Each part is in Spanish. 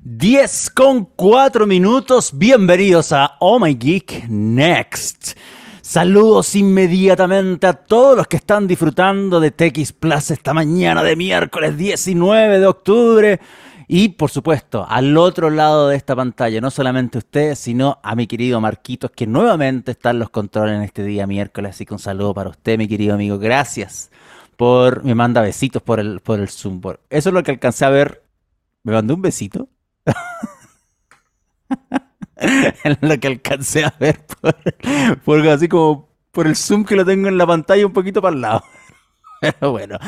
10 con 4 minutos. Bienvenidos a Oh My Geek Next. Saludos inmediatamente a todos los que están disfrutando de TX Plus esta mañana de miércoles 19 de octubre. Y por supuesto, al otro lado de esta pantalla, no solamente ustedes, sino a mi querido Marquitos, que nuevamente está en los controles en este día miércoles. Así que un saludo para usted, mi querido amigo. Gracias por. Me manda besitos por el, por el Zoom. Eso es lo que alcancé a ver. ¿Me mandó un besito? en lo que alcancé a ver por, así como por el zoom que lo tengo en la pantalla un poquito para el lado. Pero bueno,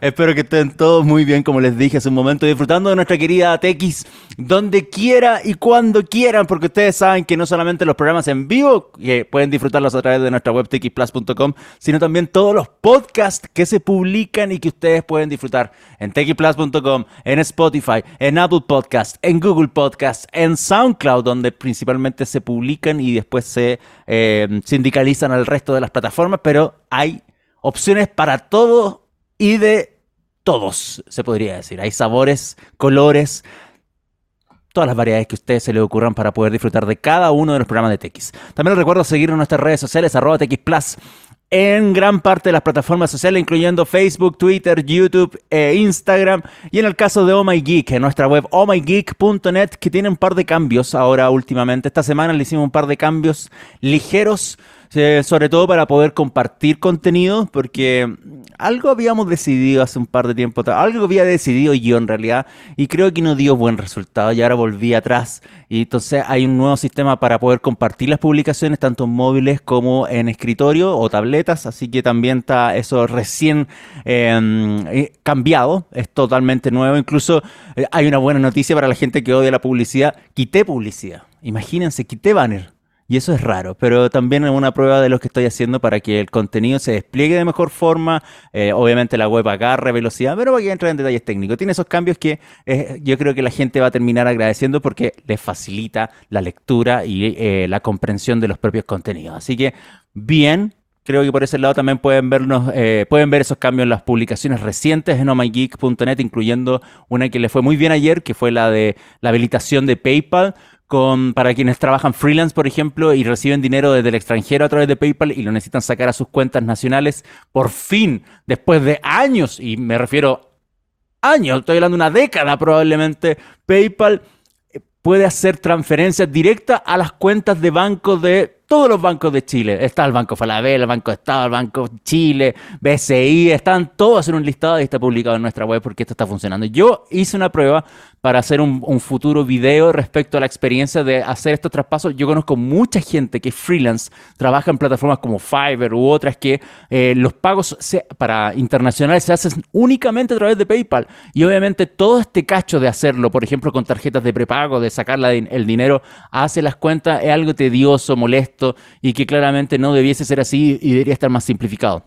espero que estén todos muy bien, como les dije hace un momento, disfrutando de nuestra querida TX, donde quiera y cuando quieran, porque ustedes saben que no solamente los programas en vivo, que pueden disfrutarlos a través de nuestra web txplus.com, sino también todos los podcasts que se publican y que ustedes pueden disfrutar en txplus.com, en Spotify, en Apple Podcast, en Google Podcast, en SoundCloud, donde principalmente se publican y después se eh, sindicalizan al resto de las plataformas, pero hay opciones para todo y de todos, se podría decir. Hay sabores, colores, todas las variedades que a ustedes se les ocurran para poder disfrutar de cada uno de los programas de TX. También les recuerdo seguir en nuestras redes sociales, arroba TX Plus, en gran parte de las plataformas sociales, incluyendo Facebook, Twitter, YouTube e Instagram. Y en el caso de Oh My Geek, en nuestra web ohmygeek.net, que tiene un par de cambios ahora últimamente. Esta semana le hicimos un par de cambios ligeros sobre todo para poder compartir contenido, porque algo habíamos decidido hace un par de tiempo algo había decidido yo en realidad, y creo que no dio buen resultado, y ahora volví atrás, y entonces hay un nuevo sistema para poder compartir las publicaciones, tanto en móviles como en escritorio o tabletas, así que también está eso recién em, eh, cambiado, es totalmente nuevo, incluso eh, hay una buena noticia para la gente que odia la publicidad, quité publicidad, imagínense, quité banner y eso es raro, pero también es una prueba de lo que estoy haciendo para que el contenido se despliegue de mejor forma. Eh, obviamente la web agarre velocidad, pero voy a entrar en detalles técnicos. Tiene esos cambios que eh, yo creo que la gente va a terminar agradeciendo porque les facilita la lectura y eh, la comprensión de los propios contenidos. Así que bien, creo que por ese lado también pueden vernos, pueden ver esos cambios en las publicaciones recientes en omygeek.net, incluyendo una que le fue muy bien ayer, que fue la de la habilitación de PayPal para quienes trabajan freelance, por ejemplo, y reciben dinero desde el extranjero a través de PayPal y lo necesitan sacar a sus cuentas nacionales, por fin, después de años, y me refiero años, estoy hablando de una década probablemente, PayPal puede hacer transferencias directas a las cuentas de banco de todos los bancos de Chile. Está el Banco Falabella, el Banco Estado, el Banco Chile, BCI, están todos en un listado y está publicado en nuestra web porque esto está funcionando. Yo hice una prueba para hacer un, futuro video respecto a la experiencia de hacer estos traspasos. Yo conozco mucha gente que freelance, trabaja en plataformas como Fiverr u otras que eh, los pagos para internacionales se hacen únicamente a través de PayPal. Y obviamente todo este cacho de hacerlo, por ejemplo, con tarjetas de prepago, de sacar el dinero hacia las cuentas, es algo tedioso, molesto y que claramente no debiese ser así y debería estar más simplificado.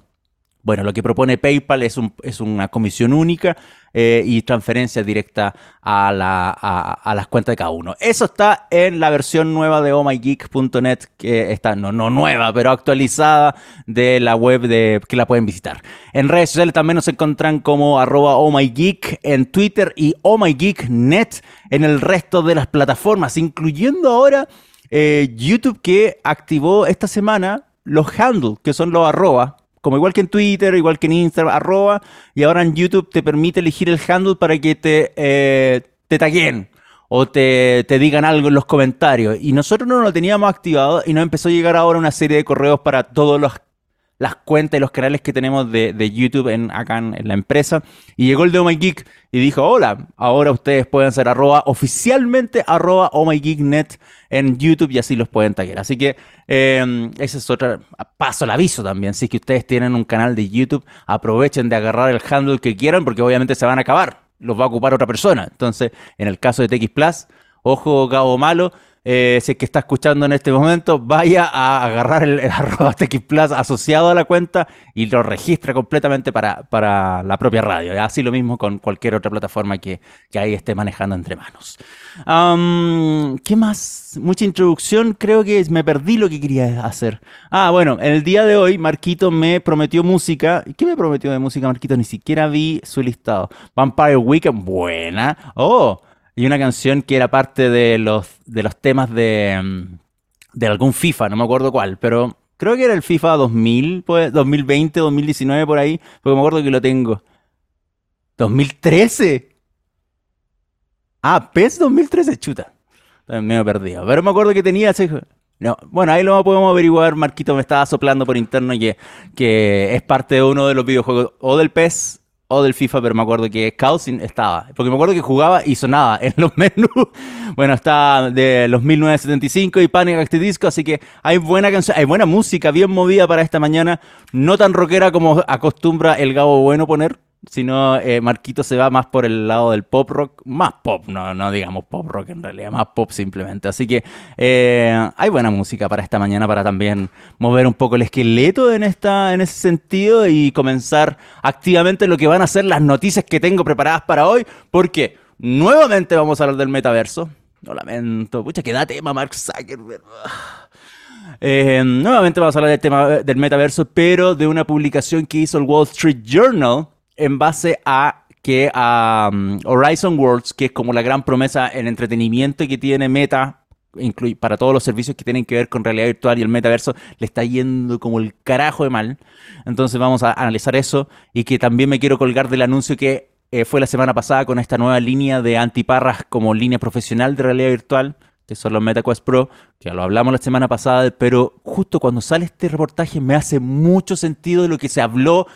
Bueno, lo que propone PayPal es, es una comisión única eh, y transferencia directa a, la, a, las cuentas de cada uno. Eso está en la versión nueva de ohmygeek.net, que está, no, no nueva, pero actualizada de la web de, que la pueden visitar. En redes sociales también nos encuentran como arroba ohmygeek en Twitter y ohmygeeknet en el resto de las plataformas, incluyendo ahora eh, YouTube que activó esta semana los handles, que son los arroba como igual que en Twitter, igual que en Instagram, arroba, y ahora en YouTube te permite elegir el handle para que te, eh, te taguen o te, te, digan algo en los comentarios. Y nosotros no lo teníamos activado y nos empezó a llegar ahora una serie de correos para todos los las cuentas y los canales que tenemos de, YouTube en, acá en, la empresa. Y llegó el de Oh My Geek y dijo, hola, ahora ustedes pueden ser arroba oficialmente arroba Oh My Geek Net en YouTube y así los pueden taggear. Así que em, ese es otro paso al aviso también. Si es que ustedes tienen un canal de YouTube, aprovechen de agarrar el handle que quieran porque obviamente se van a acabar. Los va a ocupar otra persona. Entonces, en el caso de TX Plus, ojo, cabo malo, eh, si que está escuchando en este momento, vaya a agarrar el, arroba TX Plus asociado a la cuenta y lo registra completamente para, para la propia radio. Así lo mismo con cualquier otra plataforma que, que ahí esté manejando entre manos. ¿Qué más? Mucha introducción. Creo que me perdí lo que quería hacer. Ah, bueno, el día de hoy Marquito me prometió música. ¿Qué me prometió de música Marquito? Ni siquiera vi su listado. Vampire Weekend, buena. Oh, y una canción que era parte de los, de los temas de, mm, de algún FIFA, no me acuerdo cuál, pero creo que era el FIFA 2000, pues, 2020, 2019 por ahí, porque me acuerdo que lo tengo. ¿2013? Ah, PES 2013, chuta. Me he perdido. Pero me acuerdo que tenía ese... No, bueno, ahí lo podemos averiguar. Marquito me estaba soplando por interno que, que es parte de uno de los videojuegos o del PES o del FIFA, pero me acuerdo que Scouting estaba. Porque me acuerdo que jugaba y sonaba en los menús. Bueno, está de los 1975 y Panic at the Disco, así que hay buena canción, hay buena música, bien movida para esta mañana. No tan rockera como acostumbra el Gabo Bueno poner, sino eh, Marquito se va más por el lado del pop rock, más pop, no, no digamos pop rock en realidad, más pop simplemente. Así que eh, hay buena música para esta mañana para también mover un poco el esqueleto en, esta, en ese sentido y comenzar activamente lo que van a ser las noticias que tengo preparadas para hoy, porque nuevamente vamos a hablar del metaverso. Lo lamento, pucha, que da tema Mark Zuckerberg. Eh, nuevamente vamos a hablar del tema del metaverso, pero de una publicación que hizo el Wall Street Journal en base a que a Horizon Worlds, que es como la gran promesa en entretenimiento que tiene Meta, para todos los servicios que tienen que ver con realidad virtual y el metaverso, le está yendo como el carajo de mal. Entonces vamos a analizar eso y que también me quiero colgar del anuncio que eh, fue la semana pasada con esta nueva línea de antiparras como línea profesional de realidad virtual que son los MetaQuest Pro, que ya lo hablamos la semana pasada, pero justo cuando sale este reportaje me hace mucho sentido de lo que se habló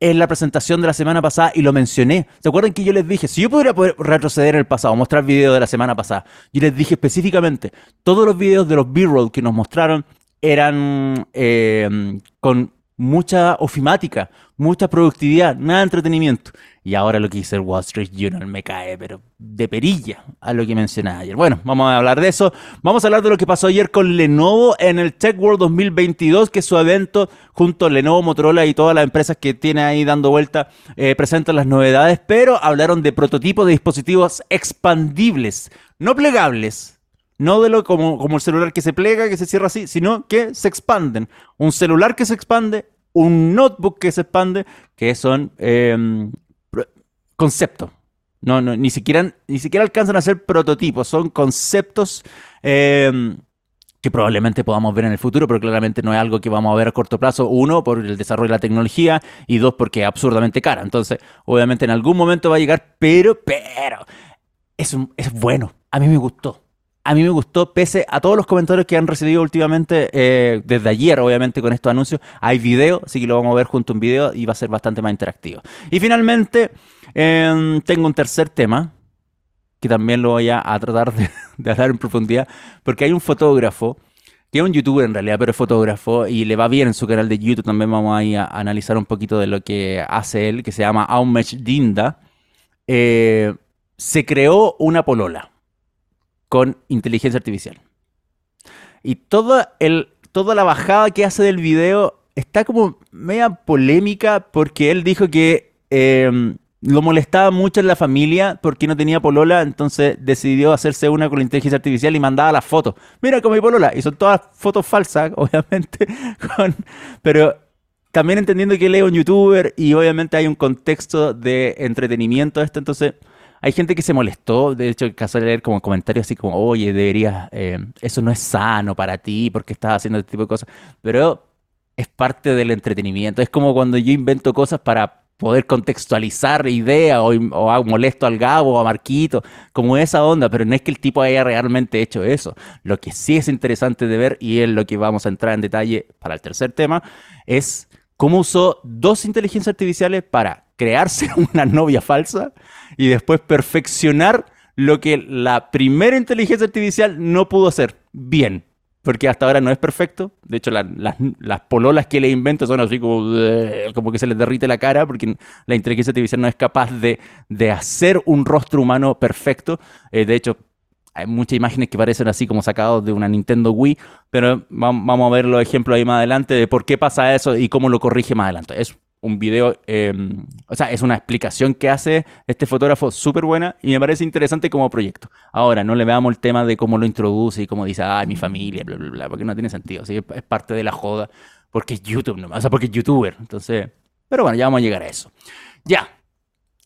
en la presentación de la semana pasada y lo mencioné. ¿Se acuerdan que yo les dije, si yo podría poder retroceder en el pasado, mostrar videos de la semana pasada? Yo les dije específicamente, todos los videos de los B-roll que nos mostraron eran eh, con mucha ofimática, mucha productividad, nada de entretenimiento. Y ahora lo que dice el Wall Street Journal me cae, pero de perilla a lo que mencionaba ayer. Bueno, vamos a hablar de eso. Vamos a hablar de lo que pasó ayer con Lenovo en el Tech World 2022, que es su evento junto a Lenovo, Motorola y todas las empresas que tiene ahí dando vuelta, eh, presentan las novedades, pero hablaron de prototipos de dispositivos expandibles, no plegables, no de lo como, como el celular que se plega, que se cierra así, sino que se expanden. Un celular que se expande, un notebook que se expande, que son em, concepto. No, no, ni siquiera, ni siquiera alcanzan a ser prototipos, son conceptos em, que probablemente podamos ver en el futuro, pero claramente no es algo que vamos a ver a corto plazo. Uno, por el desarrollo de la tecnología, y dos, porque es absurdamente cara. Entonces, obviamente en algún momento va a llegar, pero, pero, es, es bueno. A mí me gustó a mí me gustó, pese a todos los comentarios que han recibido últimamente, eh, desde ayer, obviamente, con estos anuncios. Hay video, así que lo vamos a ver junto a un video y va a ser bastante más interactivo. Y finalmente, em, tengo un tercer tema, que también lo voy a, tratar de, de, hablar en profundidad, porque hay un fotógrafo, que es un youtuber en realidad, pero es fotógrafo, y le va bien en su canal de YouTube. También vamos a, ir a analizar un poquito de lo que hace él, que se llama Aumesh Dinda. Eh, se creó una polola con inteligencia artificial. Y toda, el, toda la bajada que hace del video está como media polémica porque él dijo que em, lo molestaba mucho en la familia porque no tenía polola, entonces decidió hacerse una con inteligencia artificial y mandaba las fotos. Mira con mi polola. Y son todas fotos falsas, obviamente. pero también entendiendo que él es un youtuber y obviamente hay un contexto de entretenimiento esto, entonces hay gente que se molestó, de hecho, caso de leer como comentarios así como, oye, deberías, eh, eso no es sano para ti porque estás haciendo este tipo de cosas. Pero es parte del entretenimiento. Es como cuando yo invento cosas para poder contextualizar ideas o, o, molesto al Gabo o a Marquito, como esa onda, pero no es que el tipo haya realmente hecho eso. Lo que sí es interesante de ver, y es lo que vamos a entrar en detalle para el tercer tema, es cómo usó dos inteligencias artificiales para crearse una novia falsa y después perfeccionar lo que la primera inteligencia artificial no pudo hacer bien. Porque hasta ahora no es perfecto. De hecho, las pololas que le invento son así como, como que se les derrite la cara, porque la inteligencia artificial no es capaz de, hacer un rostro humano perfecto. Eh, de hecho, hay muchas imágenes que parecen así como sacados de una Nintendo Wii, pero vamos a ver los ejemplos ahí más adelante de por qué pasa eso y cómo lo corrige más adelante. Es un video, em, o sea, es una explicación que hace este fotógrafo súper buena y me parece interesante como proyecto. Ahora, no le veamos el tema de cómo lo introduce y cómo dice, ay, mi familia, bla, bla, bla, porque no tiene sentido, es parte de la joda, porque es YouTube nomás, o sea, porque es youtuber. Entonces, pero bueno, ya vamos a llegar a eso. Ya,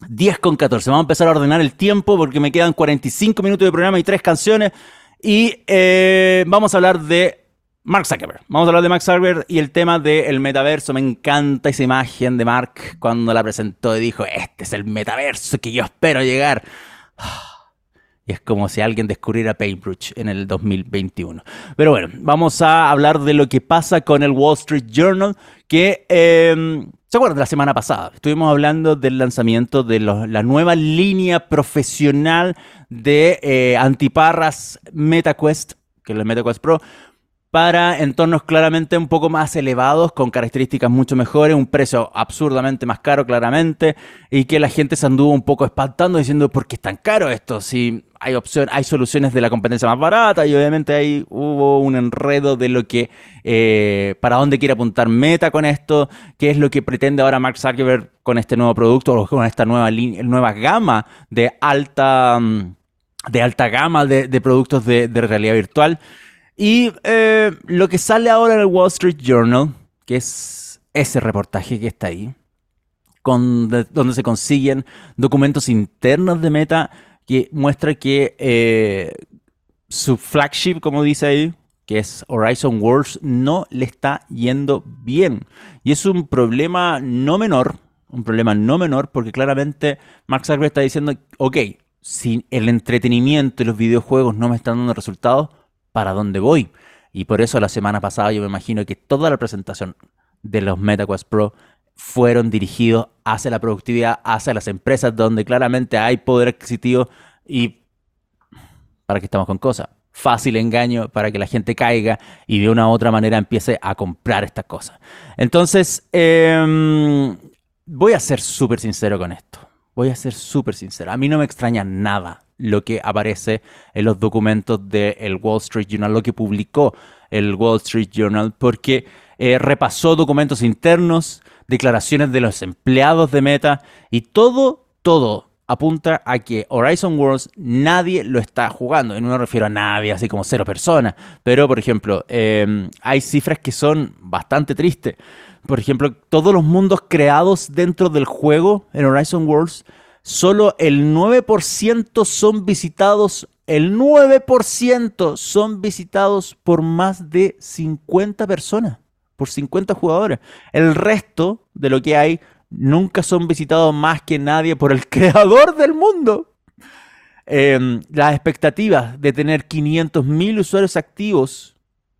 10 con 14. Vamos a empezar a ordenar el tiempo porque me quedan 45 minutos de programa y tres canciones. Y eh, vamos a hablar de Mark Zuckerberg. Vamos a hablar de Mark Zuckerberg y el tema del metaverso. Me encanta esa imagen de Mark cuando la presentó y dijo, este es el metaverso que yo espero llegar. Y es como si alguien descubriera Paintbrush en el 2021. Pero bueno, vamos a hablar de lo que pasa con el Wall Street Journal, que... Em, ¿Se acuerdan de la semana pasada? Estuvimos hablando del lanzamiento de la nueva línea profesional de eh, antiparras MetaQuest, que es el MetaQuest Pro, para entornos claramente un poco más elevados, con características mucho mejores, un precio absurdamente más caro claramente, y que la gente se anduvo un poco espantando diciendo, ¿por qué es tan caro esto? Si hay opción, hay soluciones de la competencia más barata, y obviamente ahí hubo un enredo de lo que, eh, para dónde quiere apuntar Meta con esto, qué es lo que pretende ahora Mark Zuckerberg con este nuevo producto, o con esta nueva, nueva gama de alta, mm, de alta gama de, productos de realidad virtual. Y eh, lo que sale ahora en el Wall Street Journal, que es ese reportaje que está ahí, donde se consiguen documentos internos de Meta que muestra que eh, su flagship, como dice ahí, que es Horizon Worlds, no le está yendo bien. Y es un problema no menor, un problema no menor, porque claramente Mark Zuckerberg está diciendo, ok, si el entretenimiento y los videojuegos no me están dando resultados, para dónde voy. Y por eso la semana pasada yo me imagino que toda la presentación de los MetaQuest Pro fueron dirigidos hacia la productividad, hacia las empresas donde claramente hay poder adquisitivo y para que estamos con cosas. Fácil engaño para que la gente caiga y de una u otra manera empiece a comprar estas cosas. Entonces, em, voy a ser súper sincero con esto. Voy a ser súper sincero. A mí no me extraña nada lo que aparece en los documentos del Wall Street Journal, lo que publicó el Wall Street Journal, porque eh, repasó documentos internos, declaraciones de los empleados de Meta y todo, todo apunta a que Horizon Worlds nadie lo está jugando. Y no me refiero a nadie, así como cero personas. Pero, por ejemplo, em, hay cifras que son bastante tristes. Por ejemplo, todos los mundos creados dentro del juego en Horizon Worlds solo el 9% son visitados, el 9% son visitados por más de 50 personas, por 50 jugadores. El resto de lo que hay nunca son visitados más que nadie por el creador del mundo. Em, las expectativas de tener 500.000 usuarios activos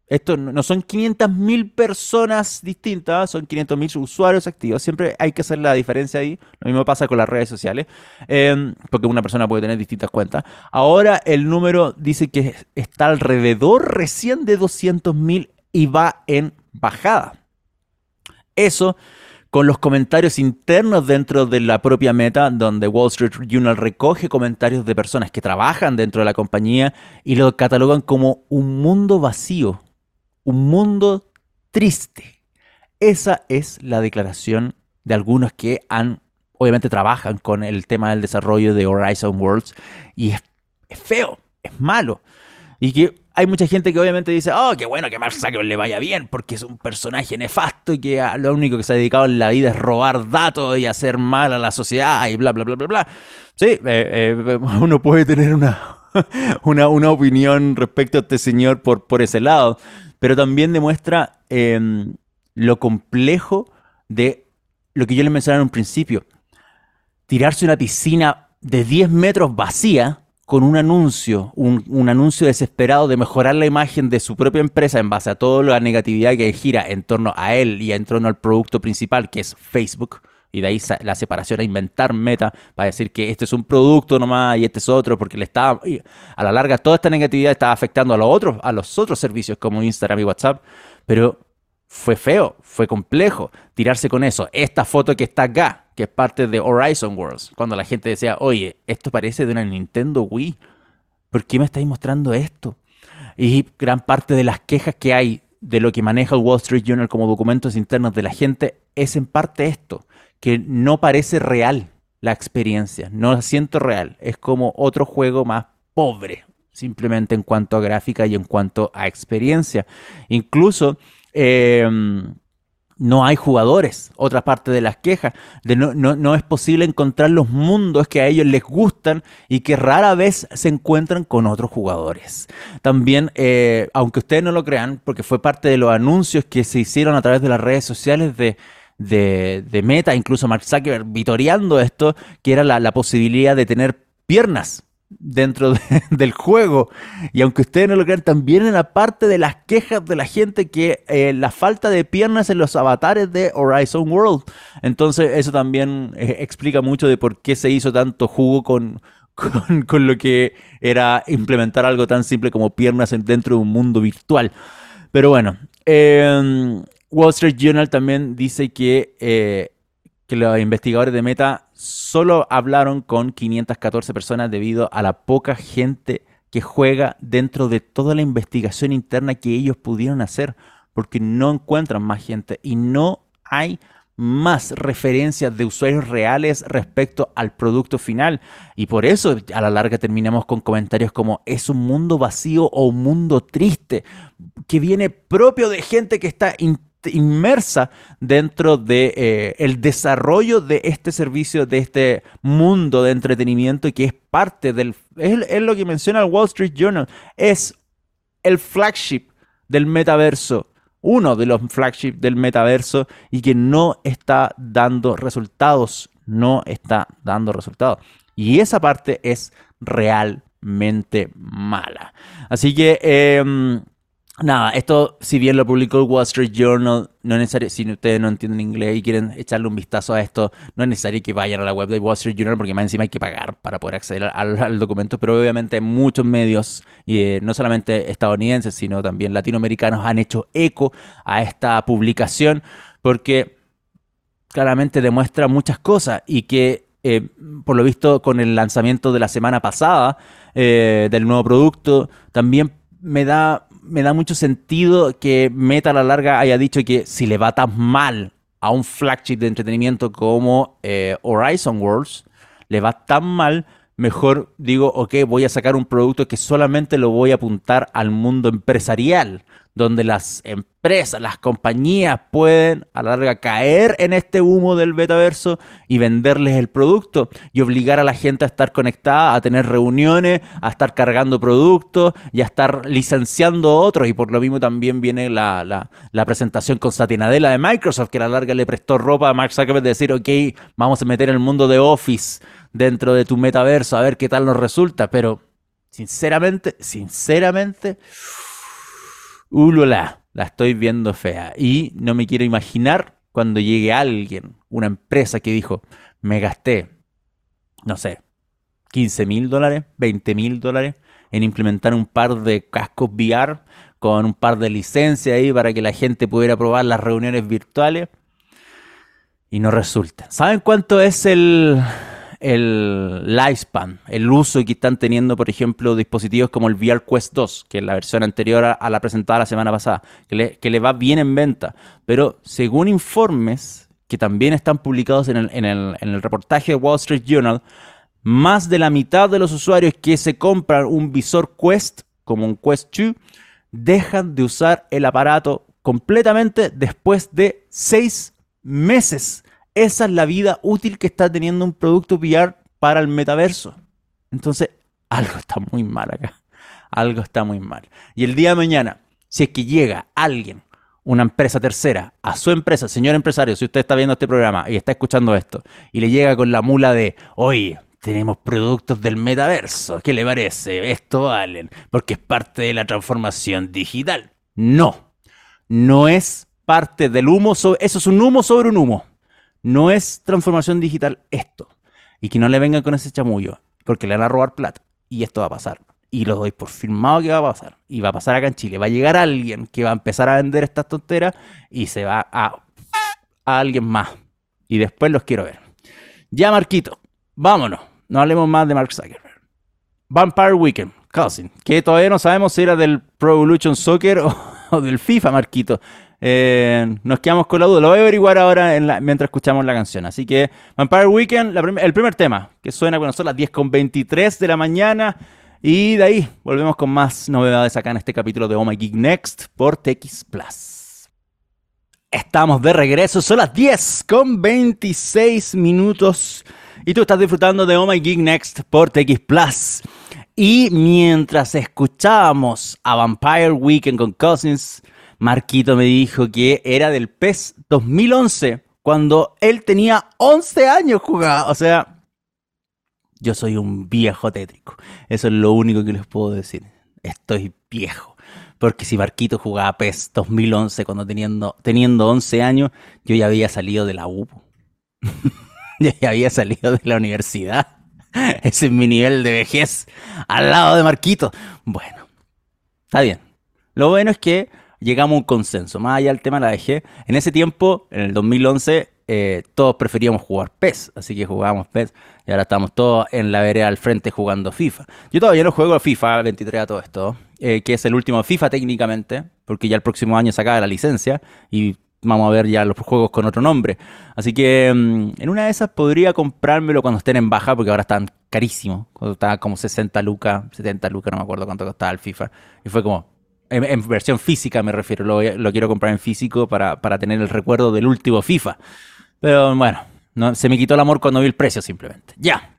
esto no son 500.000 personas distintas, son 500.000 usuarios activos. Siempre hay que hacer la diferencia ahí. Lo mismo pasa con las redes sociales, em, porque una persona puede tener distintas cuentas. Ahora el número dice que está alrededor recién de 200.000 y va en bajada. Eso con los comentarios internos dentro de la propia meta, donde Wall Street Journal recoge comentarios de personas que trabajan dentro de la compañía y lo catalogan como un mundo vacío un mundo triste. Esa es la declaración de algunos que han, obviamente trabajan con el tema del desarrollo de Horizon Worlds y es, feo, es malo. Y que hay mucha gente que obviamente dice, oh, qué bueno que Mark le vaya bien porque es un personaje nefasto y que lo único que se ha dedicado en la vida es robar datos y hacer mal a la sociedad y bla, bla, bla, bla, bla. Sí, eh, eh, uno puede tener una, una, una, opinión respecto a este señor por, por ese lado pero también demuestra em, lo complejo de lo que yo les mencionaba en un principio. Tirarse una piscina de 10 metros vacía con un anuncio, un, anuncio desesperado de mejorar la imagen de su propia empresa en base a toda la negatividad que gira en torno a él y en torno al producto principal, que es Facebook, y de ahí la separación a inventar meta para decir que este es un producto nomás y este es otro, porque le estaba, a la larga toda esta negatividad estaba afectando a los otros, a los otros servicios como Instagram y WhatsApp, pero fue feo, fue complejo tirarse con eso. Esta foto que está acá, que es parte de Horizon Worlds, cuando la gente decía, oye, esto parece de una Nintendo Wii, ¿por qué me estáis mostrando esto? Y gran parte de las quejas que hay de lo que maneja el Wall Street Journal como documentos internos de la gente es en parte esto que no parece real la experiencia, no la siento real, es como otro juego más pobre, simplemente en cuanto a gráfica y en cuanto a experiencia. Incluso em, no hay jugadores. Otra parte de las quejas, de no, no, es posible encontrar los mundos que a ellos les gustan y que rara vez se encuentran con otros jugadores. También, eh, aunque ustedes no lo crean, porque fue parte de los anuncios que se hicieron a través de las redes sociales de, de, Meta, incluso Mark Zuckerberg vitoreando esto, que era la, la posibilidad de tener piernas dentro del juego. Y aunque ustedes no lo crean, también en la parte de las quejas de la gente que eh, la falta de piernas en los avatares de Horizon World. Entonces eso también eh, explica mucho de por qué se hizo tanto jugo con, con, lo que era implementar algo tan simple como piernas dentro de un mundo virtual. Pero bueno, em, Wall Street Journal también dice que, eh, que los investigadores de Meta solo hablaron con 514 personas debido a la poca gente que juega dentro de toda la investigación interna que ellos pudieron hacer, porque no encuentran más gente y no hay más referencias de usuarios reales respecto al producto final. Y por eso a la larga terminamos con comentarios como es un mundo vacío o un mundo triste, que viene propio de gente que está inmersa dentro de eh, el desarrollo de este servicio, de este mundo de entretenimiento que es parte del, es, lo que menciona el Wall Street Journal, es el flagship del metaverso, uno de los flagships del metaverso y que no está dando resultados, no está dando resultados. Y esa parte es realmente mala. Así que... Em, Nada, esto, si bien lo publicó el Wall Street Journal, no es necesario, si ustedes no entienden inglés y quieren echarle un vistazo a esto, no es necesario que vayan a la web del Wall Street Journal porque más encima hay que pagar para poder acceder al, documento, pero obviamente muchos medios, y eh, no solamente estadounidenses, sino también latinoamericanos, han hecho eco a esta publicación porque claramente demuestra muchas cosas y que, eh, por lo visto, con el lanzamiento de la semana pasada eh, del nuevo producto, también me da me da mucho sentido que Meta a la larga haya dicho que si le va tan mal a un flagship de entretenimiento como eh, Horizon Worlds, le va tan mal, mejor digo, ok, voy a sacar un producto que solamente lo voy a apuntar al mundo empresarial donde las empresas, las compañías pueden a la larga caer en este humo del metaverso y venderles el producto y obligar a la gente a estar conectada, a tener reuniones, a estar cargando productos y a estar licenciando otros. Y por lo mismo también viene la, presentación con Satinadela de Microsoft, que a la larga le prestó ropa a Mark Zuckerberg de decir, ok, vamos a meter el mundo de Office dentro de tu metaverso, a ver qué tal nos resulta. Pero, sinceramente, sinceramente... Ulula, la estoy viendo fea. Y no me quiero imaginar cuando llegue alguien, una empresa que dijo, me gasté, no sé, 15 mil dólares, 20 mil dólares en implementar un par de cascos VR con un par de licencias ahí para que la gente pudiera probar las reuniones virtuales y no resulta. ¿Saben cuánto es el, el lifespan, el uso que están teniendo, por ejemplo, dispositivos como el VR Quest 2, que es la versión anterior a, la presentada la semana pasada, que le, que le, va bien en venta. Pero según informes que también están publicados en el, en, el, en el reportaje de Wall Street Journal, más de la mitad de los usuarios que se compran un visor Quest, como un Quest 2, dejan de usar el aparato completamente después de seis meses. Esa es la vida útil que está teniendo un producto VR para el metaverso. Entonces, algo está muy mal acá. Algo está muy mal. Y el día de mañana, si es que llega alguien, una empresa tercera, a su empresa, señor empresario, si usted está viendo este programa y está escuchando esto, y le llega con la mula de, oye, tenemos productos del metaverso, ¿qué le parece? Esto valen, porque es parte de la transformación digital. No, no es parte del humo, eso es un humo sobre un humo. No es transformación digital esto. Y que no le vengan con ese chamullo, porque le van a robar plata. Y esto va a pasar. Y lo doy por firmado que va a pasar. Y va a pasar acá en Chile. Va a llegar alguien que va a empezar a vender estas tonteras y se va a, a alguien más. Y después los quiero ver. Ya, Marquito, vámonos. No hablemos más de Mark Zuckerberg. Vampire Weekend, Cousin, que todavía no sabemos si era del Pro Evolution Soccer o, o del FIFA, Marquito. Eh, nos quedamos con la duda. Lo voy a averiguar ahora mientras escuchamos la canción. Así que Vampire Weekend, el primer tema, que suena cuando son las 10.23 de la mañana. Y de ahí volvemos con más novedades acá en este capítulo de Oh My Geek Next por TX Plus. Estamos de regreso, son las 10 con 26 minutos y tú estás disfrutando de Oh My Geek Next por TX Plus. Y mientras escuchábamos a Vampire Weekend con Cousins, Marquito me dijo que era del PES 2011, cuando él tenía 11 años jugado. O sea, yo soy un viejo tétrico. Eso es lo único que les puedo decir. Estoy viejo. Porque si Marquito jugaba PES 2011 cuando teniendo, teniendo 11 años, yo ya había salido de la U. yo ya había salido de la universidad. Ese es mi nivel de vejez al lado de Marquito. Bueno, está bien. Lo bueno es que llegamos a un consenso. Más allá del tema la dejé. En ese tiempo, en el 2011, eh, todos preferíamos jugar PES, así que jugábamos PES y ahora estamos todos en la vereda al frente jugando FIFA. Yo todavía no juego FIFA 23 a todo esto, eh, que es el último FIFA técnicamente, porque ya el próximo año se la licencia y vamos a ver ya los juegos con otro nombre. Así que mm, en una de esas podría comprármelo cuando estén en baja, porque ahora están carísimos. Cuando estaba como 60 lucas, 70 lucas, no me acuerdo cuánto costaba el FIFA. Y fue como, en, versión física me refiero, lo, quiero comprar en físico para, tener el recuerdo del último FIFA. Pero bueno, no, se me quitó el amor cuando vi el precio simplemente. Ya.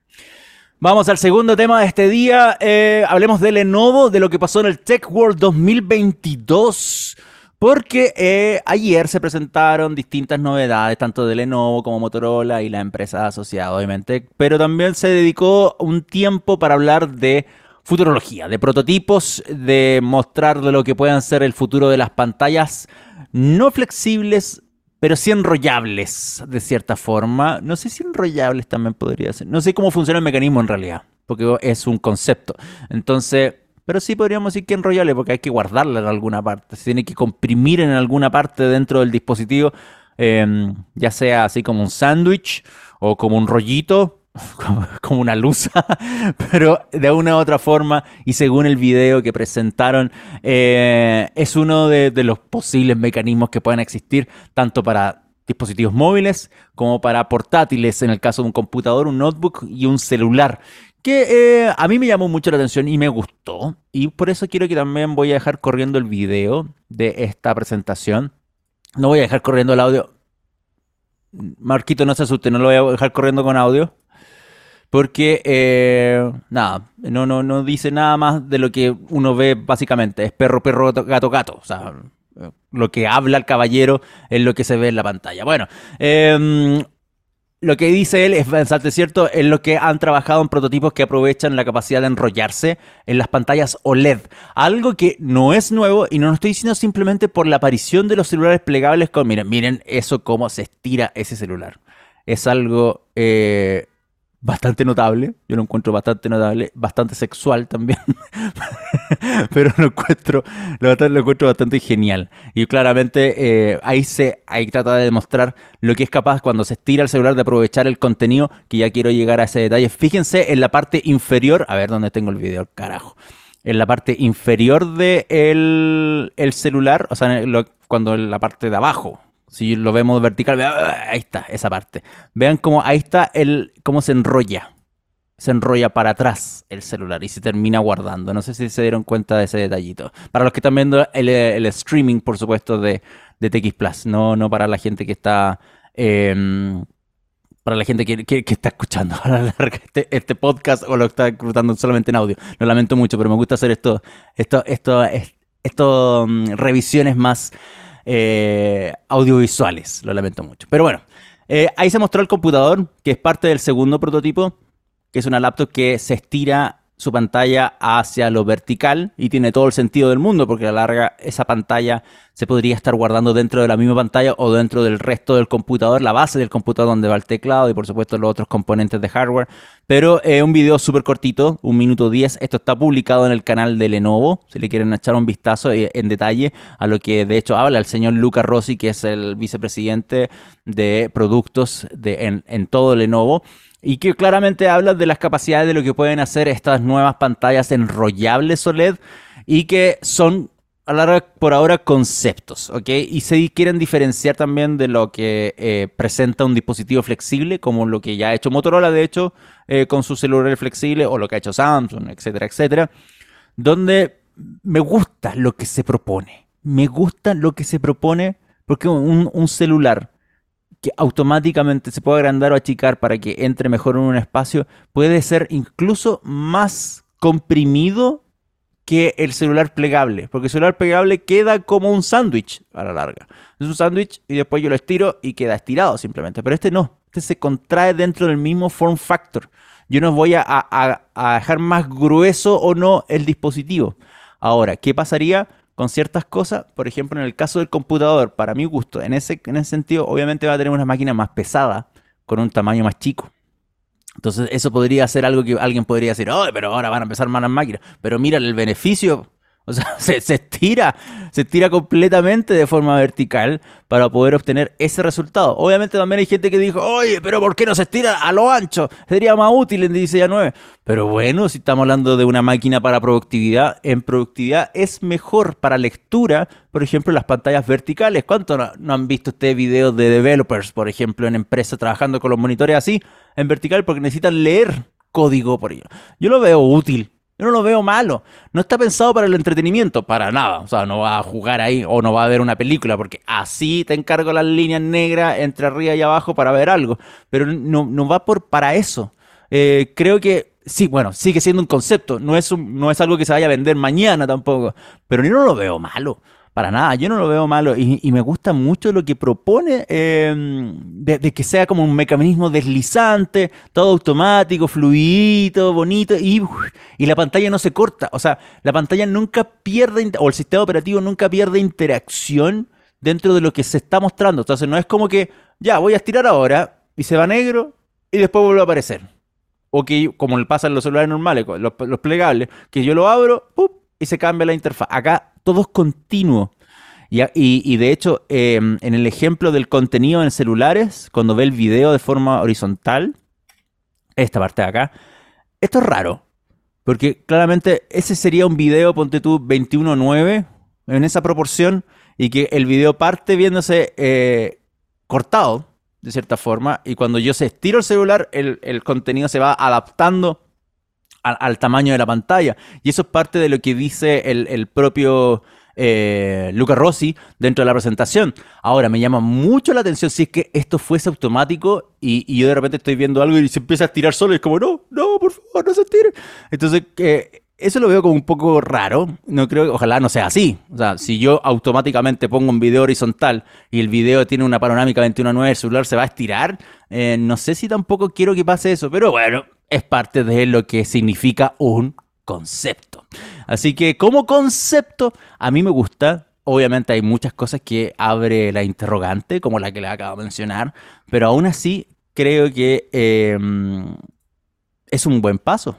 Vamos al segundo tema de este día. Eh, hablemos de Lenovo, de lo que pasó en el Tech World 2022. Porque eh, ayer se presentaron distintas novedades, tanto de Lenovo como Motorola y la empresa asociada, obviamente. Pero también se dedicó un tiempo para hablar de futurología, de prototipos, de mostrar de lo que puedan ser el futuro de las pantallas no flexibles pero sí enrollables, de cierta forma. No sé si enrollables también podría ser. No sé cómo funciona el mecanismo en realidad, porque es un concepto. Entonces, pero sí podríamos decir que enrollable, porque hay que guardarla en alguna parte. Se tiene que comprimir en alguna parte dentro del dispositivo, em, ya sea así como un sándwich o como un rollito, como una luz, pero de una u otra forma, y según el video que presentaron, eh, es uno de, los posibles mecanismos que puedan existir, tanto para dispositivos móviles como para portátiles, en el caso de un computador, un notebook y un celular. Que eh, a mí me llamó mucho la atención y me gustó. Y por eso quiero que también voy a dejar corriendo el video de esta presentación. No voy a dejar corriendo el audio. Marquito, no se asuste, no lo voy a dejar corriendo con audio. Porque, eh, nada, no, no, no dice nada más de lo que uno ve básicamente. Es perro, perro, gato, gato. O sea, lo que habla el caballero es lo que se ve en la pantalla. Bueno, em, lo que dice él es bastante cierto, es lo que han trabajado en prototipos que aprovechan la capacidad de enrollarse en las pantallas OLED. Algo que no es nuevo y no lo estoy diciendo simplemente por la aparición de los celulares plegables con, miren, miren eso cómo se estira ese celular. Es algo eh, bastante notable, yo lo encuentro bastante notable, bastante sexual también, pero lo encuentro, lo, encuentro bastante genial. Y claramente eh, ahí se ahí trata de demostrar lo que es capaz cuando se estira el celular de aprovechar el contenido, que ya quiero llegar a ese detalle. Fíjense en la parte inferior, a ver dónde tengo el video, carajo. En la parte inferior del de el celular, o sea, cuando en la parte de abajo, si lo vemos vertical, ahí está, esa parte. Vean cómo ahí está el cómo se enrolla. Se enrolla para atrás el celular y se termina guardando. No sé si se dieron cuenta de ese detallito. Para los que están viendo el, streaming, por supuesto, de, de TX Plus, no, no para la gente que está. Em, para la gente que, está escuchando este, este, podcast o lo está escuchando solamente en audio. Lo lamento mucho, pero me gusta hacer esto, esto, esto, esto, mm, revisiones más eh, audiovisuales. Lo lamento mucho. Pero bueno, eh, ahí se mostró el computador, que es parte del segundo prototipo, que es una laptop que se estira su pantalla hacia lo vertical y tiene todo el sentido del mundo porque a la larga esa pantalla se podría estar guardando dentro de la misma pantalla o dentro del resto del computador, la base del computador donde va el teclado y por supuesto los otros componentes de hardware. Pero es un video súper cortito, un minuto 10. Esto está publicado en el canal de Lenovo, si le quieren echar un vistazo eh, en detalle a lo que de hecho habla el señor Luca Rossi, que es el vicepresidente de productos de, en todo Lenovo y que claramente habla de las capacidades de lo que pueden hacer estas nuevas pantallas enrollables OLED y que son a la por ahora conceptos, ¿ok? Y se quieren diferenciar también de lo que eh, presenta un dispositivo flexible, como lo que ya ha hecho Motorola, de hecho, eh, con su celular flexible, o lo que ha hecho Samsung, etcétera, etcétera, donde me gusta lo que se propone. Me gusta lo que se propone Porque un, un celular que automáticamente se puede agrandar o achicar para que entre mejor en un espacio puede ser incluso más comprimido que el celular plegable, porque el celular plegable queda como un sándwich a la larga. Es un sándwich y después yo lo estiro y queda estirado simplemente, pero este no, este se contrae dentro del mismo form factor. Yo no voy a, a dejar más grueso o no el dispositivo. Ahora, ¿qué pasaría? Con ciertas cosas. Por ejemplo, en el caso del computador, para mi gusto, en ese, en ese sentido, obviamente va a tener una máquina más pesada, con un tamaño más chico. Entonces, eso podría ser algo que alguien podría decir, oh, pero ahora van a empezar más las máquinas. Pero mira el beneficio o sea, se, estira, se estira completamente de forma vertical para poder obtener ese resultado. Obviamente también hay gente que dijo, oye, pero ¿por qué no se estira a lo ancho? Sería más útil en 16 a 9. Pero bueno, si estamos hablando de una máquina para productividad, en productividad es mejor para lectura, por ejemplo, las pantallas verticales. ¿Cuánto no, han visto ustedes videos de developers, por ejemplo, en empresas trabajando con los monitores así, en vertical, porque necesitan leer código por ello? Yo lo veo útil yo no lo veo malo. No está pensado para el entretenimiento, para nada. O sea, no va a jugar ahí o no va a ver una película, porque así te encargo las líneas negras entre arriba y abajo para ver algo. Pero no, no va por para eso. Eh, creo que sí, bueno, sigue siendo un concepto. No es, no es algo que se vaya a vender mañana tampoco. Pero yo no lo veo malo. Para nada, yo no lo veo malo y, me gusta mucho lo que propone em, de, que sea como un mecanismo deslizante, todo automático, fluido, bonito y, y, la pantalla no se corta. O sea, la pantalla nunca pierde, o el sistema operativo nunca pierde interacción dentro de lo que se está mostrando. Entonces no es como que, ya, voy a estirar ahora y se va negro y después vuelve a aparecer. O que, como pasa en los celulares normales, los plegables, que yo lo abro, y se cambia la interfaz. Acá todo es continuo. Y, y, de hecho, em, en el ejemplo del contenido en celulares, cuando ve el video de forma horizontal, esta parte de acá, esto es raro. Porque claramente ese sería un video, ponte tú, 21.9, en esa proporción, y que el video parte viéndose eh, cortado, de cierta forma, y cuando yo se estiro el celular, el, el contenido se va adaptando al, tamaño de la pantalla. Y eso es parte de lo que dice el, propio eh, Luca Rossi dentro de la presentación. Ahora, me llama mucho la atención si es que esto fuese automático y, yo de repente estoy viendo algo y se empieza a estirar solo y es como, no, no, por favor, no se estire. Entonces, eso lo veo como un poco raro. No creo, ojalá no sea así. O sea, si yo automáticamente pongo un video horizontal y el video tiene una panorámica 21.9, el celular se va a estirar. Eh, no sé si tampoco quiero que pase eso, pero bueno, es parte de lo que significa un concepto. Así que como concepto, a mí me gusta. Obviamente hay muchas cosas que abre la interrogante, como la que le acabo de mencionar, pero aún así creo que em, es un buen paso.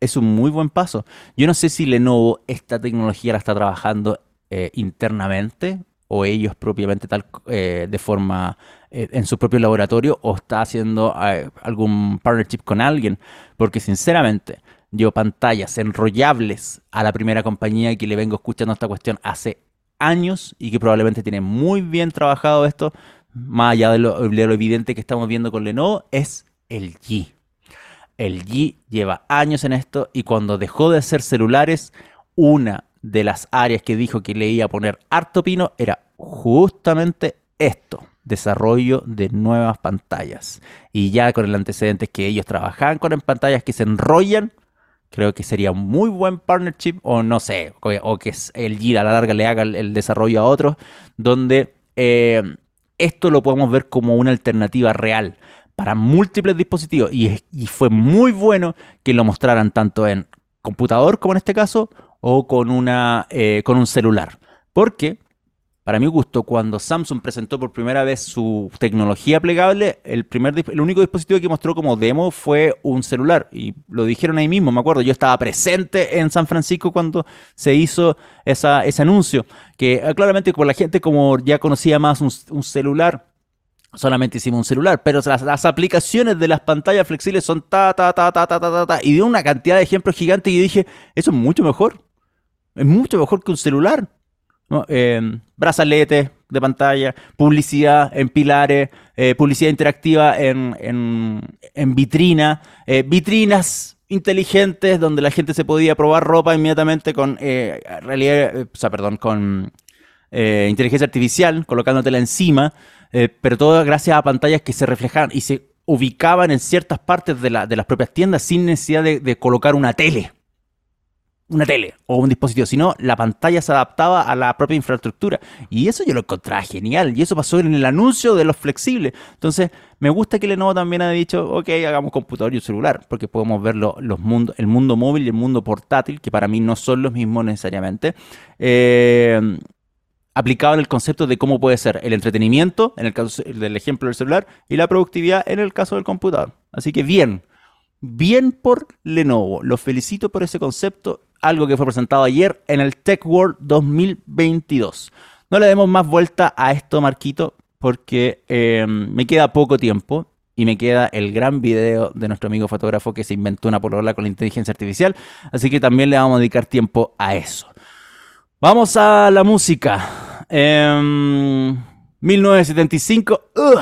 Es un muy buen paso. Yo no sé si Lenovo esta tecnología la está trabajando eh, internamente o ellos propiamente tal eh, de forma en su propio laboratorio o está haciendo eh, algún partnership con alguien, porque sinceramente yo pantallas enrollables a la primera compañía que le vengo escuchando esta cuestión hace años y que probablemente tiene muy bien trabajado esto, más allá de lo, de lo evidente que estamos viendo con Lenovo, es el G. El G lleva años en esto y cuando dejó de hacer celulares, una de las áreas que dijo que le iba a poner harto pino era justamente esto, desarrollo de nuevas pantallas. Y ya con el antecedente que ellos trabajaban con pantallas que se enrollan, creo que sería un muy buen partnership, o no sé, o, que el G a la larga le haga el, desarrollo a otros, donde eh, esto lo podemos ver como una alternativa real para múltiples dispositivos. Y, y fue muy bueno que lo mostraran tanto en computador como en este caso, o con, una, eh, con un celular. Porque, para mi gusto, cuando Samsung presentó por primera vez su tecnología plegable, el, primer, el único dispositivo que mostró como demo fue un celular. Y lo dijeron ahí mismo, me acuerdo, yo estaba presente en San Francisco cuando se hizo esa, ese anuncio. Que eh, claramente por la gente como ya conocía más un, celular, solamente hicimos un celular, pero las, aplicaciones de las pantallas flexibles son ta, ta, ta, ta, ta, ta, ta, y dio una cantidad de ejemplos gigantes y dije, eso es mucho mejor. Es mucho mejor que un celular. ¿No? Eh, brazaletes de pantalla, publicidad en pilares, eh, publicidad interactiva en, en, vitrina, eh, vitrinas inteligentes donde la gente se podía probar ropa inmediatamente con realidad, o sea, perdón, con eh, inteligencia artificial, colocándotela encima, eh, pero todo gracias a pantallas que se reflejaban y se ubicaban en ciertas partes de, las propias tiendas sin necesidad de colocar una tele una tele o un dispositivo, sino la pantalla se adaptaba a la propia infraestructura. Y eso yo lo encontraba genial. Y eso pasó en el anuncio de los flexibles. Entonces, me gusta que Lenovo también haya dicho, ok, hagamos computador y celular, porque podemos ver los mundos, el mundo móvil y el mundo portátil, que para mí no son los mismos necesariamente. Eh, aplicado en el concepto de cómo puede ser el entretenimiento, en el caso del ejemplo del celular, y la productividad en el caso del computador. Así que bien, bien por Lenovo. Los felicito por ese concepto algo que fue presentado ayer en el Tech World 2022. No le demos más vuelta a esto, Marquito, porque em, me queda poco tiempo y me queda el gran video de nuestro amigo fotógrafo que se inventó una polola con la inteligencia artificial, así que también le vamos a dedicar tiempo a eso. Vamos a la música. 1975. Em,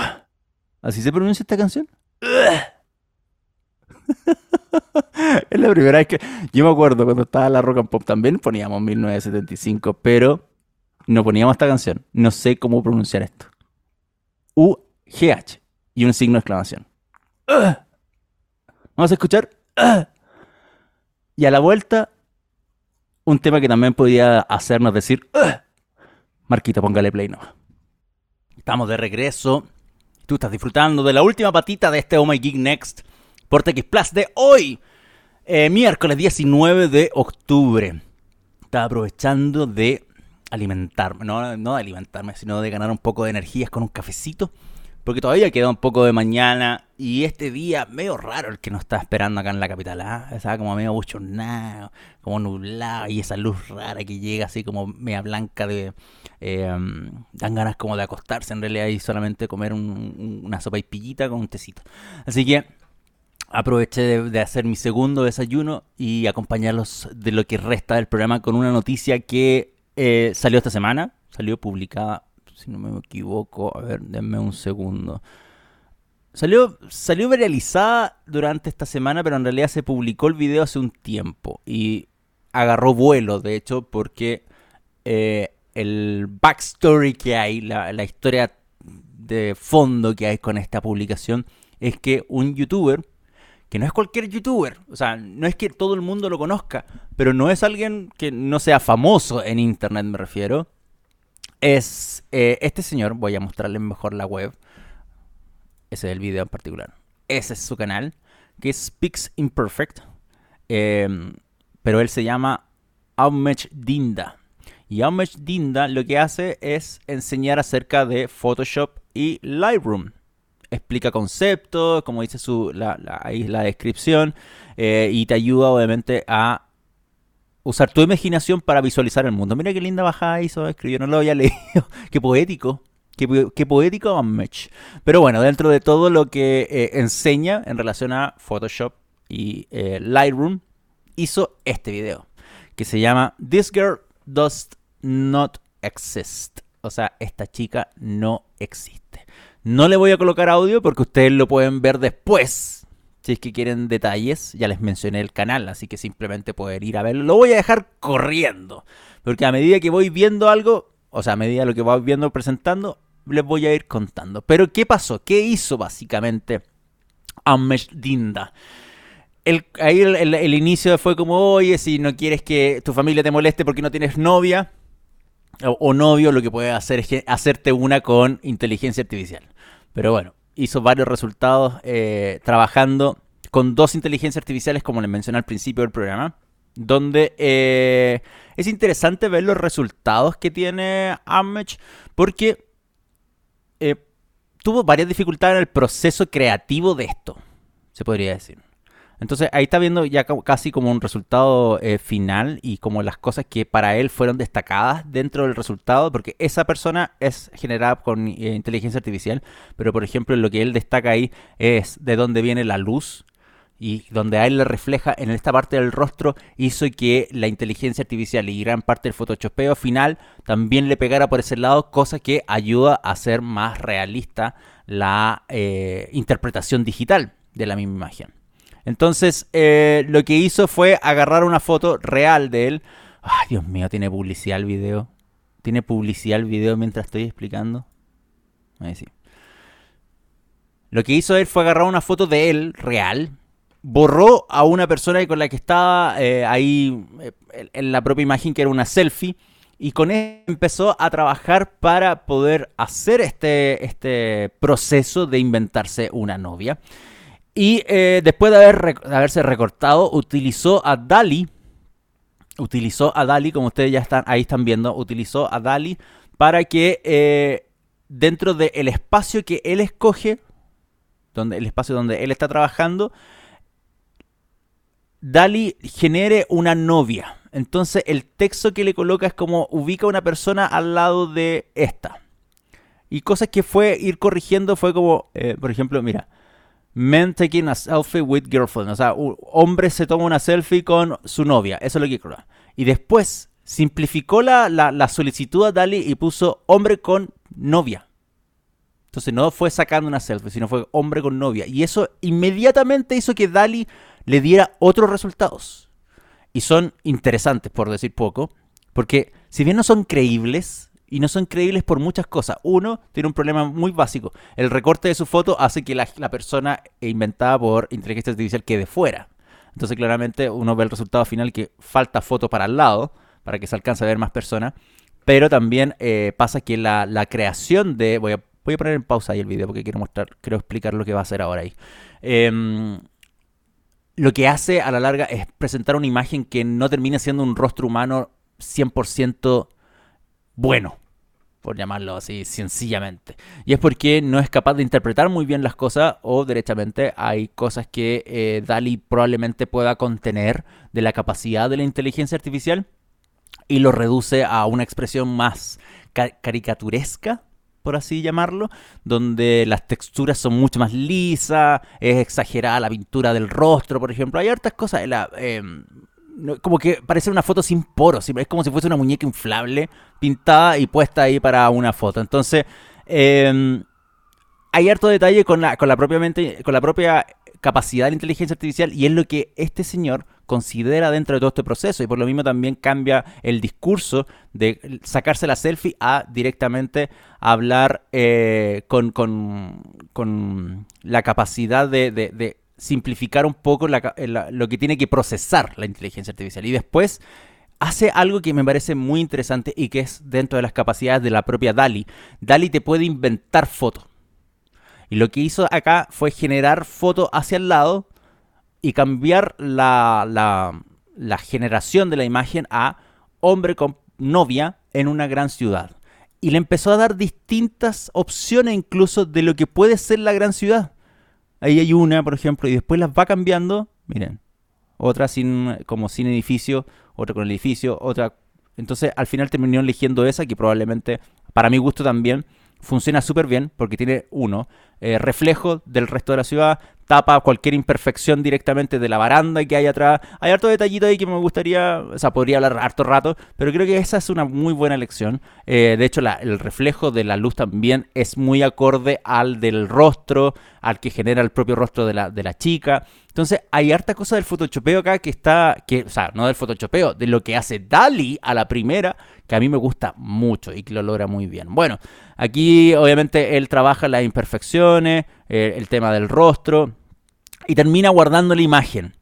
¿Así se pronuncia esta canción? es la primera vez que. Yo me acuerdo cuando estaba la rock and pop también poníamos 1975, pero no poníamos esta canción. No sé cómo pronunciar esto. U-G-H y un signo de exclamación. Vamos a escuchar. Y a la vuelta, un tema que también podía hacernos decir. Marquito, póngale play no. Estamos de regreso. Tú estás disfrutando de la última patita de este Oh My Geek Next por TX Plus de hoy, eh, miércoles 19 de octubre. Estaba aprovechando de alimentarme, no, no de alimentarme, sino de ganar un poco de energías con un cafecito, porque todavía queda un poco de mañana y este día medio raro el que nos está esperando acá en la capital, ¿ah? estaba como medio buchonado, como nublado y esa luz rara que llega así como media blanca de... Eh, dan ganas como de acostarse en realidad y solamente comer una sopa y pillita con un tecito. Así que aproveché de, hacer mi segundo desayuno y acompañarlos de lo que resta del programa con una noticia que eh, salió esta semana, salió publicada, si no me equivoco, a ver, denme un segundo. Salió, salió realizada durante esta semana, pero en realidad se publicó el video hace un tiempo y agarró vuelo, de hecho, porque eh, el backstory que hay, la historia de fondo que hay con esta publicación, es que un youtuber que no es cualquier youtuber, o sea, no es que todo el mundo lo conozca, pero no es alguien que no sea famoso en internet, me refiero. Es eh, este señor, voy a mostrarles mejor la web. Ese es el video en particular. Ese es su canal, que es Pix Imperfect. Em, pero él se llama Aumech Dinda. Y Aumech Dinda lo que hace es enseñar acerca de Photoshop y Lightroom explica conceptos, como dice su, la, ahí la descripción, eh, y te ayuda obviamente a usar tu imaginación para visualizar el mundo. Mira qué linda bajada hizo, escribió, no lo había leído. qué poético. Qué, poético match. Pero bueno, dentro de todo lo que eh, enseña en relación a Photoshop y eh, Lightroom, hizo este video que se llama This Girl Does Not Exist. O sea, esta chica no existe. No le voy a colocar audio porque ustedes lo pueden ver después. Si es que quieren detalles, ya les mencioné el canal, así que simplemente pueden ir a verlo. Lo voy a dejar corriendo. Porque a medida que voy viendo algo, o sea, a medida lo que voy viendo presentando, les voy a ir contando. Pero, ¿qué pasó? ¿Qué hizo básicamente Amesh Dinda? El, ahí el, inicio fue como, oye, si no quieres que tu familia te moleste porque no tienes novia o, o novio, lo que puedes hacer es hacerte una con inteligencia artificial. Pero bueno, hizo varios resultados eh, trabajando con dos inteligencias artificiales, como les mencioné al principio del programa, donde eh, es interesante ver los resultados que tiene Amech, porque eh, tuvo varias dificultades en el proceso creativo de esto, se podría decir. Entonces ahí está viendo ya casi como un resultado eh, final y como las cosas que para él fueron destacadas dentro del resultado, porque esa persona es generada con eh, inteligencia artificial, pero por ejemplo lo que él destaca ahí es de dónde viene la luz y donde a él le refleja en esta parte del rostro hizo que la inteligencia artificial y gran parte del photoshopeo final también le pegara por ese lado, cosa que ayuda a hacer más realista la eh, interpretación digital de la misma imagen. Entonces, eh, lo que hizo fue agarrar una foto real de él. Ay, Dios mío, tiene publicidad el video. ¿Tiene publicidad el video mientras estoy explicando? Ahí sí. Lo que hizo él fue agarrar una foto de él, real, borró a una persona con la que estaba eh, ahí eh, en la propia imagen, que era una selfie, y con él empezó a trabajar para poder hacer este, este proceso de inventarse una novia. Y eh, después de, haber, haberse recortado, utilizó a Dali, utilizó a Dali, como ustedes ya están ahí están viendo, utilizó a Dali para que dentro del espacio que él escoge, donde, el espacio donde él está trabajando, Dali genere una novia. Entonces el texto que le coloca es como ubica una persona al lado de esta. Y cosas que fue ir corrigiendo fue como, eh, por ejemplo, mira, men taking a selfie with girlfriend. O sea, un hombre se toma una selfie con su novia. Eso es lo que coloca. Y después simplificó la, la solicitud a Dali y puso hombre con novia. Entonces no fue sacando una selfie, sino fue hombre con novia. Y eso inmediatamente hizo que Dali le diera otros resultados. Y son interesantes, por decir poco, porque si bien no son creíbles, y no son creíbles por muchas cosas. Uno, tiene un problema muy básico. El recorte de su foto hace que la, persona inventada por inteligencia artificial quede fuera. Entonces claramente uno ve el resultado final que falta foto para el lado, para que se alcance a ver más personas. Pero también eh, pasa que la, la, creación de... Voy a Voy a poner en pausa ahí el video porque quiero mostrar, quiero explicar lo que va a hacer ahora ahí. Em, lo que hace a la larga es presentar una imagen que no termina siendo un rostro humano 100% bueno, por llamarlo así sencillamente. Y es porque no es capaz de interpretar muy bien las cosas o derechamente hay cosas que eh, DALI probablemente pueda contener de la capacidad de la inteligencia artificial y lo reduce a una expresión más caricaturesca por así llamarlo, donde las texturas son mucho más lisas, es exagerada la pintura del rostro, por ejemplo. Hay hartas cosas, la, em, como que parece una foto sin poros, es como si fuese una muñeca inflable pintada y puesta ahí para una foto. Entonces, em, hay harto detalle con la, con la, con la propia capacidad de la inteligencia artificial y es lo que este señor considera dentro de todo este proceso y por lo mismo también cambia el discurso de sacarse la selfie a directamente hablar eh, con, la capacidad de, simplificar un poco lo que tiene que procesar la inteligencia artificial y después hace algo que me parece muy interesante y que es dentro de las capacidades de la propia DALI. DALI te puede inventar fotos. Y lo que hizo acá fue generar fotos hacia el lado y cambiar la, la, generación de la imagen a hombre con novia en una gran ciudad. Y le empezó a dar distintas opciones incluso de lo que puede ser la gran ciudad. Ahí hay una, por ejemplo, y después las va cambiando. Miren, otra sin, como sin edificio, otra con el edificio, otra. Entonces al final terminó eligiendo esa, que probablemente, para mi gusto también, funciona súper bien, porque tiene uno, eh, reflejo del resto de la ciudad, tapa cualquier imperfección directamente de la baranda que hay atrás. Hay harto detallito ahí que me gustaría, o sea, podría hablar harto rato, pero creo que esa es una muy buena elección. Eh, de hecho, el reflejo de la luz también es muy acorde al del rostro, al que genera el propio rostro de la, de la chica. Entonces, hay harta cosa del photoshopeo acá que está, que, o sea, no del photoshopeo, de lo que hace Dali a la primera, que a mí me gusta mucho y que lo logra muy bien. Bueno, aquí obviamente él trabaja las eh, el tema del rostro, y termina guardando la imagen.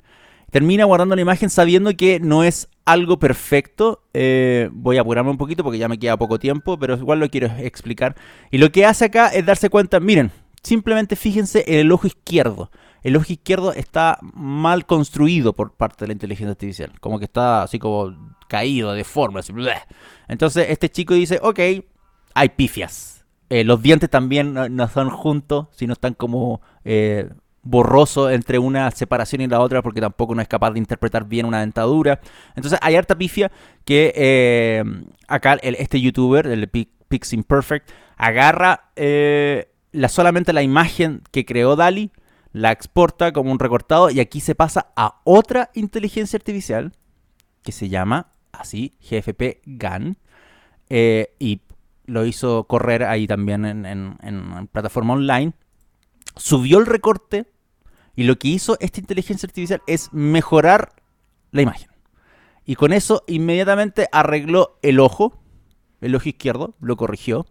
Termina guardando la imagen sabiendo que no es algo perfecto. Eh, voy a apurarme un poquito porque ya me queda poco tiempo, pero igual lo quiero explicar. Y lo que hace acá es darse cuenta, miren, simplemente fíjense en el ojo izquierdo. El ojo izquierdo está mal construido por parte de la inteligencia artificial. Como que está así como caído, deforme. Así, Entonces este chico dice, ok, hay pifias. Eh, los dientes también no, son juntos, sino están como eh, borroso entre una separación y la otra porque tampoco no es capaz de interpretar bien una dentadura. Entonces hay harta pifia que eh, acá este youtuber, el Pix Imperfect, agarra la, solamente la imagen que creó Dali, la exporta como un recortado y aquí se pasa a otra inteligencia artificial que se llama así, GFP GAN, y lo hizo correr ahí también en, en plataforma online subió el recorte y lo que hizo esta inteligencia artificial es mejorar la imagen. Y con eso inmediatamente arregló el ojo, el ojo izquierdo, lo corrigió.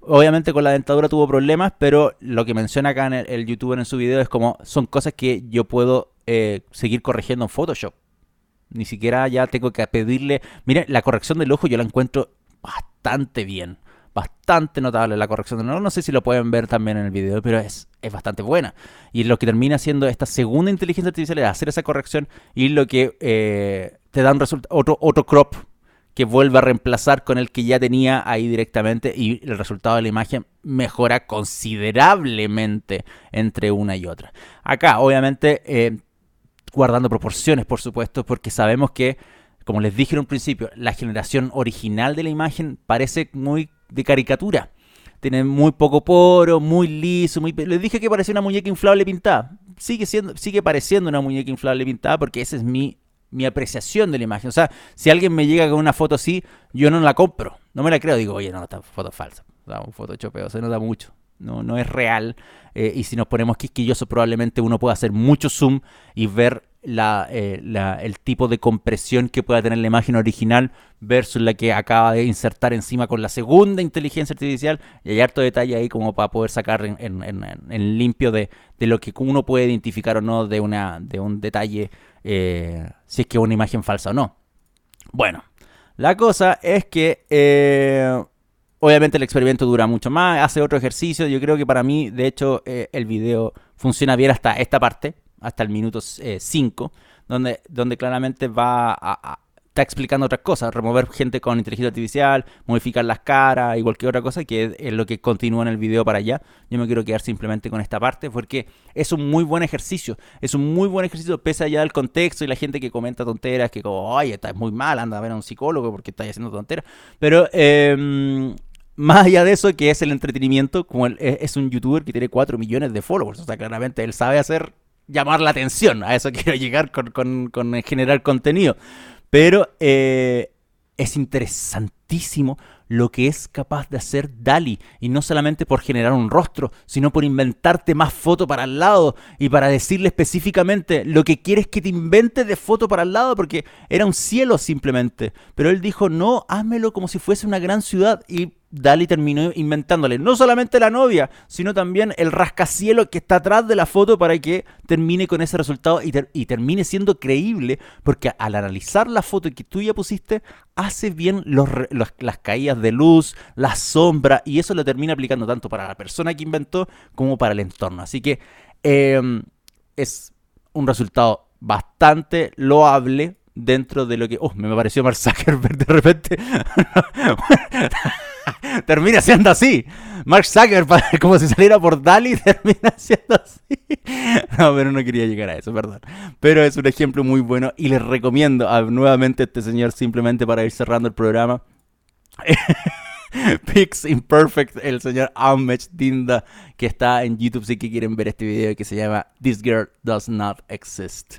Obviamente con la dentadura tuvo problemas, pero lo que menciona acá en el, youtuber en su video es como son cosas que yo puedo eh, seguir corrigiendo en Photoshop. Ni siquiera ya tengo que pedirle. Mire, la corrección del ojo yo la encuentro bastante bien. Bastante notable la corrección del ojo. No sé si lo pueden ver también en el video, pero es, es bastante buena. Y lo que termina siendo esta segunda inteligencia artificial es hacer esa corrección y lo que eh, te da un otro, otro crop que vuelve a reemplazar con el que ya tenía ahí directamente y el resultado de la imagen mejora considerablemente entre una y otra. Acá, obviamente, eh, guardando proporciones, por supuesto, porque sabemos que, como les dije en un principio, la generación original de la imagen parece muy de caricatura. Tiene muy poco poro, muy liso, muy... Les dije que parecía una muñeca inflable pintada. Sigue, siendo, sigue pareciendo una muñeca inflable pintada porque esa es mi, mi apreciación de la imagen. O sea, si alguien me llega con una foto así, yo no la compro. No me la creo. Digo, oye, no, esta foto es falsa. Sea, un photoshopeo, se nota mucho. No, no es real. Eh, y si nos ponemos quisquillosos, probablemente uno pueda hacer mucho zoom y ver eh, el tipo de compresión que pueda tener la imagen original versus la que acaba de insertar encima con la segunda inteligencia artificial. Y hay harto detalle ahí como para poder sacar en, limpio de, lo que uno puede identificar o no de, una, de un detalle, eh, si es que es una imagen falsa o no. Bueno, la cosa es que... Eh, obviamente el experimento dura mucho más, hace otro ejercicio. Yo creo que para mí, de hecho, el video funciona bien hasta esta parte hasta el minuto 5, eh, donde, donde claramente va a, está explicando otras cosas, remover gente con inteligencia artificial, modificar las caras y cualquier otra cosa, que es, lo que continúa en el video para allá. Yo me quiero quedar simplemente con esta parte porque es un muy buen ejercicio, es un muy buen ejercicio pese allá del contexto y la gente que comenta tonteras, que como, oye, está muy mal, anda a ver a un psicólogo porque está haciendo tonteras. Pero eh, más allá de eso, que es el entretenimiento, como es un youtuber que tiene 4 millones de followers, o sea, claramente él sabe hacer llamar la atención. A eso quiero llegar con, generar contenido. Pero eh, es interesantísimo lo que es capaz de hacer Dali. Y no solamente por generar un rostro, sino por inventarte más foto para el lado y para decirle específicamente lo que quieres que te invente de foto para el lado, porque era un cielo simplemente. Pero él dijo, no, házmelo como si fuese una gran ciudad. Y Dali terminó inventándole no solamente la novia, sino también el rascacielo que está atrás de la foto para que termine con ese resultado y, termine siendo creíble, porque al analizar la foto que tú ya pusiste, hace bien las caídas de luz, la sombra, y eso lo termina aplicando tanto para la persona que inventó como para el entorno. Así que em, es un resultado bastante loable dentro de lo que... Oh, me pareció Mark Zuckerberg de repente. termina siendo así. Mark Zuckerberg, como si saliera por Dali, termina siendo así. No, pero no quería llegar a eso, perdón. Pero es un ejemplo muy bueno y les recomiendo nuevamente a este señor simplemente para ir cerrando el programa. Pix Imperfect, el señor Amech Dinda, que está en YouTube si que quieren ver este video que se llama This Girl Does Not Exist.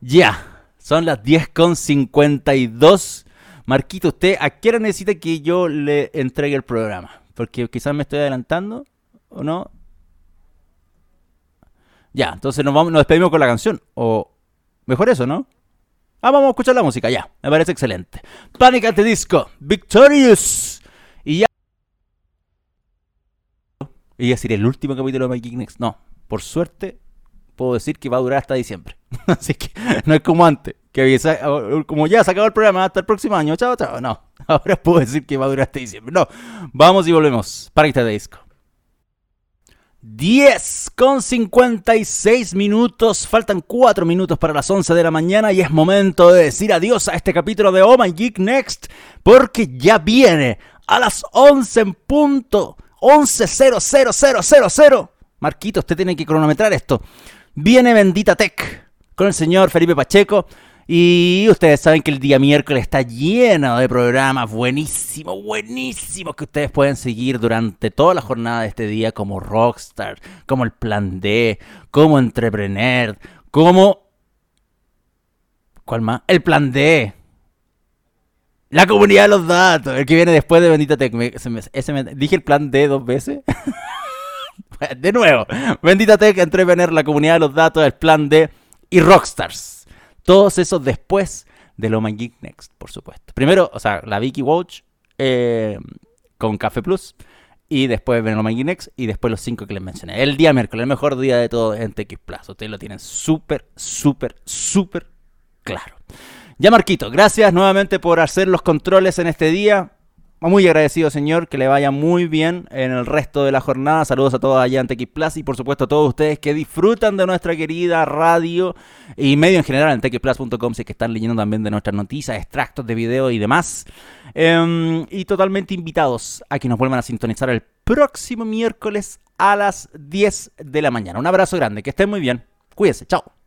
Ya. Son las 10.52. Marquito, ¿usted a qué hora necesita que yo le entregue el programa? Porque quizás me estoy adelantando, ¿o no? Ya, entonces nos, vamos, despedimos con la canción. O mejor eso, ¿no? Ah, vamos a escuchar la música, ya. Me parece excelente. Panic at the Disco, Victorious. Y ya. Y decir el último capítulo de My Geek Next. No, por suerte puedo decir que va a durar hasta diciembre. Así que no es como antes, que como ya se acabó el programa hasta el próximo año, chao, chao. No, ahora puedo decir que va a durar hasta diciembre. No, vamos y volvemos. Para este disco. 10 con 56 minutos, faltan 4 minutos para las 11 de la mañana y es momento de decir adiós a este capítulo de Oh My Geek Next porque ya viene a las 11 en punto, 11.00000. Marquito, usted tiene que cronometrar esto. Viene Bendita Tech con el señor Felipe Pacheco. Y ustedes saben que el día miércoles está lleno de programas buenísimos, buenísimos que ustedes pueden seguir durante toda la jornada de este día como Rockstar, como el Plan D, como Entrepreneur, como... ¿Cuál más? El Plan D. La comunidad de los datos, el que viene después de Bendita Tech. ¿Dije el Plan D dos veces? de nuevo, Bendita Tech, Entrepreneur, la comunidad de los datos, el Plan D y Rockstars. Todos esos después de Lo Geek Next, por supuesto. Primero, o sea, la Vicky Watch, eh, con Café Plus. Y después Venoma Guinex y después los cinco que les mencioné. El día miércoles, el mejor día de todo en TX Plus. Ustedes lo tienen súper, súper, súper claro. Ya Marquito, gracias nuevamente por hacer los controles en este día. Muy agradecido, señor. Que le vaya muy bien en el resto de la jornada. Saludos a todos allá en TX y, por supuesto, a todos ustedes que disfrutan de nuestra querida radio y medio en general en txplus.com. Si es que están leyendo también de nuestras noticias, extractos de video y demás. Em, y totalmente invitados a que nos vuelvan a sintonizar el próximo miércoles a las 10 de la mañana. Un abrazo grande. Que estén muy bien. Cuídense. Chao.